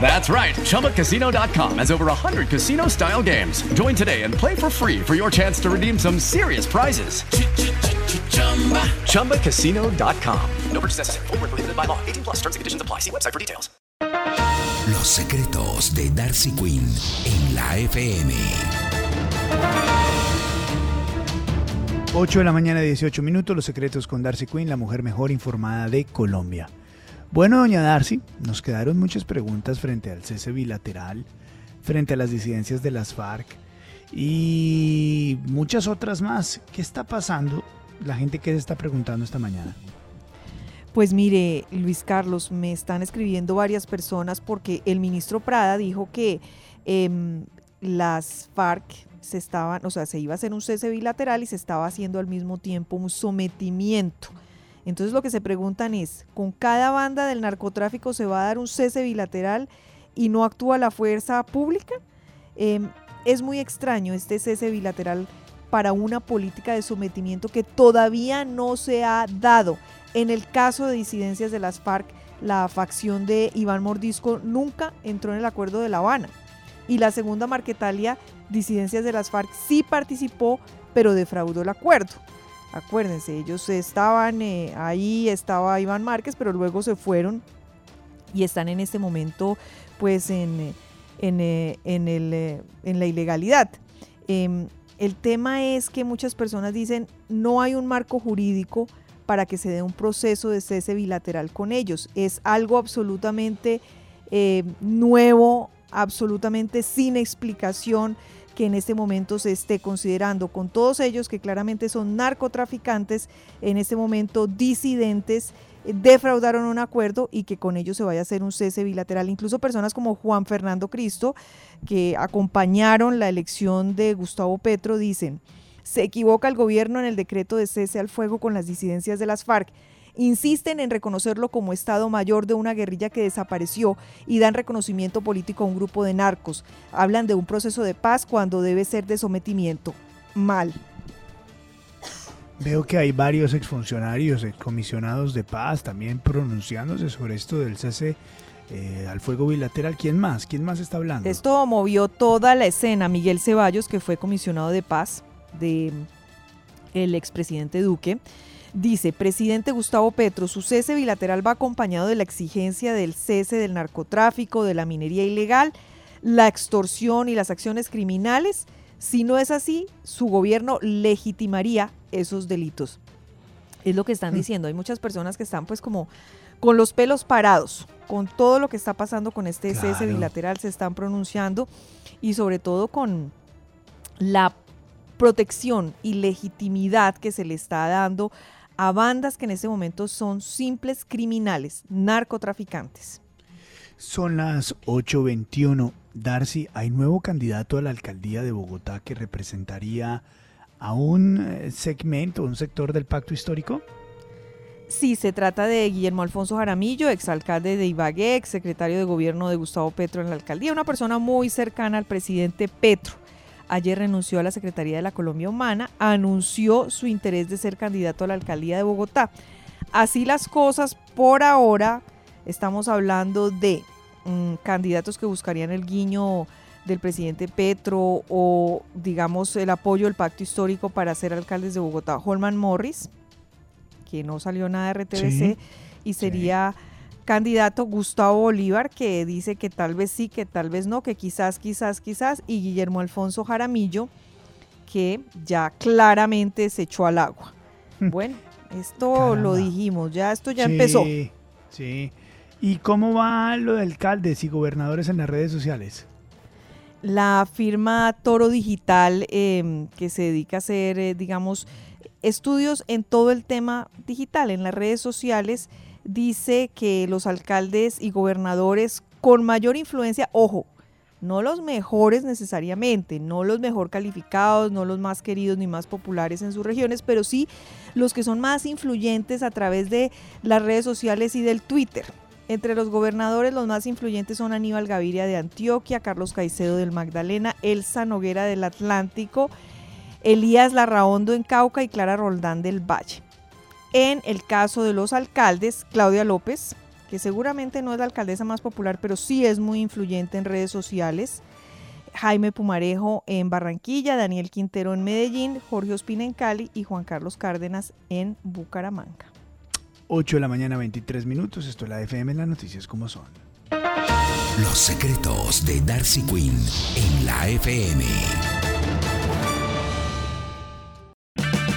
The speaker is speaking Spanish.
That's right. ChumbaCasino.com has over 100 casino style games. Join today and play for free for your chance to redeem some serious prizes. ChumbaCasino.com. No purchase necessary. Void were prohibited by law. 18 plus. Terms and conditions apply. See website for details. Los secretos de Darcy Quinn en la FM. 8 de la mañana, 18 minutos, Los secretos con Darcy Quinn, la mujer mejor informada de Colombia. Bueno, doña Darcy, nos quedaron muchas preguntas frente al cese bilateral, frente a las disidencias de las FARC y muchas otras más. ¿Qué está pasando? La gente que se está preguntando esta mañana. Pues mire, Luis Carlos, me están escribiendo varias personas porque el ministro Prada dijo que em, las FARC se estaban, o sea, se iba a hacer un cese bilateral y se estaba haciendo al mismo tiempo un sometimiento. Entonces lo que se preguntan es, ¿con cada banda del narcotráfico se va a dar un cese bilateral y no actúa la fuerza pública? Em, es muy extraño este cese bilateral para una política de sometimiento que todavía no se ha dado. En el caso de disidencias de las FARC, la facción de Iván Mordisco nunca entró en el acuerdo de La Habana. Y la segunda Marquetalia, disidencias de las FARC, sí participó, pero defraudó el acuerdo. Acuérdense, ellos estaban eh, ahí, estaba Iván Márquez, pero luego se fueron y están en este momento pues en, en, eh, en el, eh, en la ilegalidad. Em, el tema es que muchas personas dicen no hay un marco jurídico para que se dé un proceso de cese bilateral con ellos. Es algo absolutamente nuevo, absolutamente sin explicación que en este momento se esté considerando con todos ellos que claramente son narcotraficantes, en este momento disidentes, eh, defraudaron un acuerdo y que con ellos se vaya a hacer un cese bilateral. Incluso personas como Juan Fernando Cristo, que acompañaron la elección de Gustavo Petro, dicen, se equivoca el gobierno en el decreto de cese al fuego con las disidencias de las FARC. Insisten en reconocerlo como Estado Mayor de una guerrilla que desapareció y dan reconocimiento político a un grupo de narcos. Hablan de un proceso de paz cuando debe ser de sometimiento. Mal. Veo que hay varios exfuncionarios, excomisionados de paz también pronunciándose sobre esto del cese eh, al fuego bilateral. ¿Quién más? ¿Quién más está hablando? Esto movió toda la escena. Miguel Ceballos, que fue comisionado de paz de el expresidente Duque, dice, presidente Gustavo Petro, su cese bilateral va acompañado de la exigencia del cese del narcotráfico, de la minería ilegal, la extorsión y las acciones criminales. Si no es así, su gobierno legitimaría esos delitos. Es lo que están diciendo. Hay muchas personas que están pues como con los pelos parados, con todo lo que está pasando con este cese bilateral, se están pronunciando y sobre todo con la protección y legitimidad que se le está dando a bandas que en este momento son simples criminales, narcotraficantes. Son las 8.21. Darcy, hay nuevo candidato a la alcaldía de Bogotá que representaría a un eh, segmento, un sector del pacto histórico. Sí, se trata de Guillermo Alfonso Jaramillo, exalcalde de Ibagué, exsecretario de gobierno de Gustavo Petro en la alcaldía, una persona muy cercana al presidente Petro. Ayer renunció a la Secretaría de la Colombia Humana, anunció su interés de ser candidato a la alcaldía de Bogotá. Así las cosas, por ahora estamos hablando de mm, candidatos que buscarían el guiño del presidente Petro o, digamos, el apoyo del pacto histórico para ser alcaldes de Bogotá. Holman Morris, que no salió nada de RTBC, Sí, y sería candidato Gustavo Bolívar, que dice que tal vez sí, que tal vez no, que quizás, quizás, quizás, y Guillermo Alfonso Jaramillo, que ya claramente se echó al agua. Bueno, esto lo dijimos, ya esto ya Sí, empezó. Sí. ¿Y cómo va lo de alcaldes y gobernadores en las redes sociales? La firma Toro Digital, eh, que se dedica a hacer, eh, digamos, estudios en todo el tema digital, en las redes sociales, dice que los alcaldes y gobernadores con mayor influencia, ojo, no los mejores necesariamente, no los mejor calificados, no los más queridos ni más populares en sus regiones, pero sí los que son más influyentes a través de las redes sociales y del Twitter. Entre los gobernadores, los más influyentes son Aníbal Gaviria de Antioquia, Carlos Caicedo del Magdalena, Elsa Noguera del Atlántico, Elías Larraondo en Cauca y Clara Roldán del Valle. En el caso de los alcaldes, Claudia López, que seguramente no es la alcaldesa más popular, pero sí es muy influyente en redes sociales. Jaime Pumarejo en Barranquilla, Daniel Quintero en Medellín, Jorge Ospina en Cali y Juan Carlos Cárdenas en Bucaramanga. 8 de la mañana, 23 minutos. Esto es la FM, las noticias como son. Los secretos de Darcy Quinn en la FM.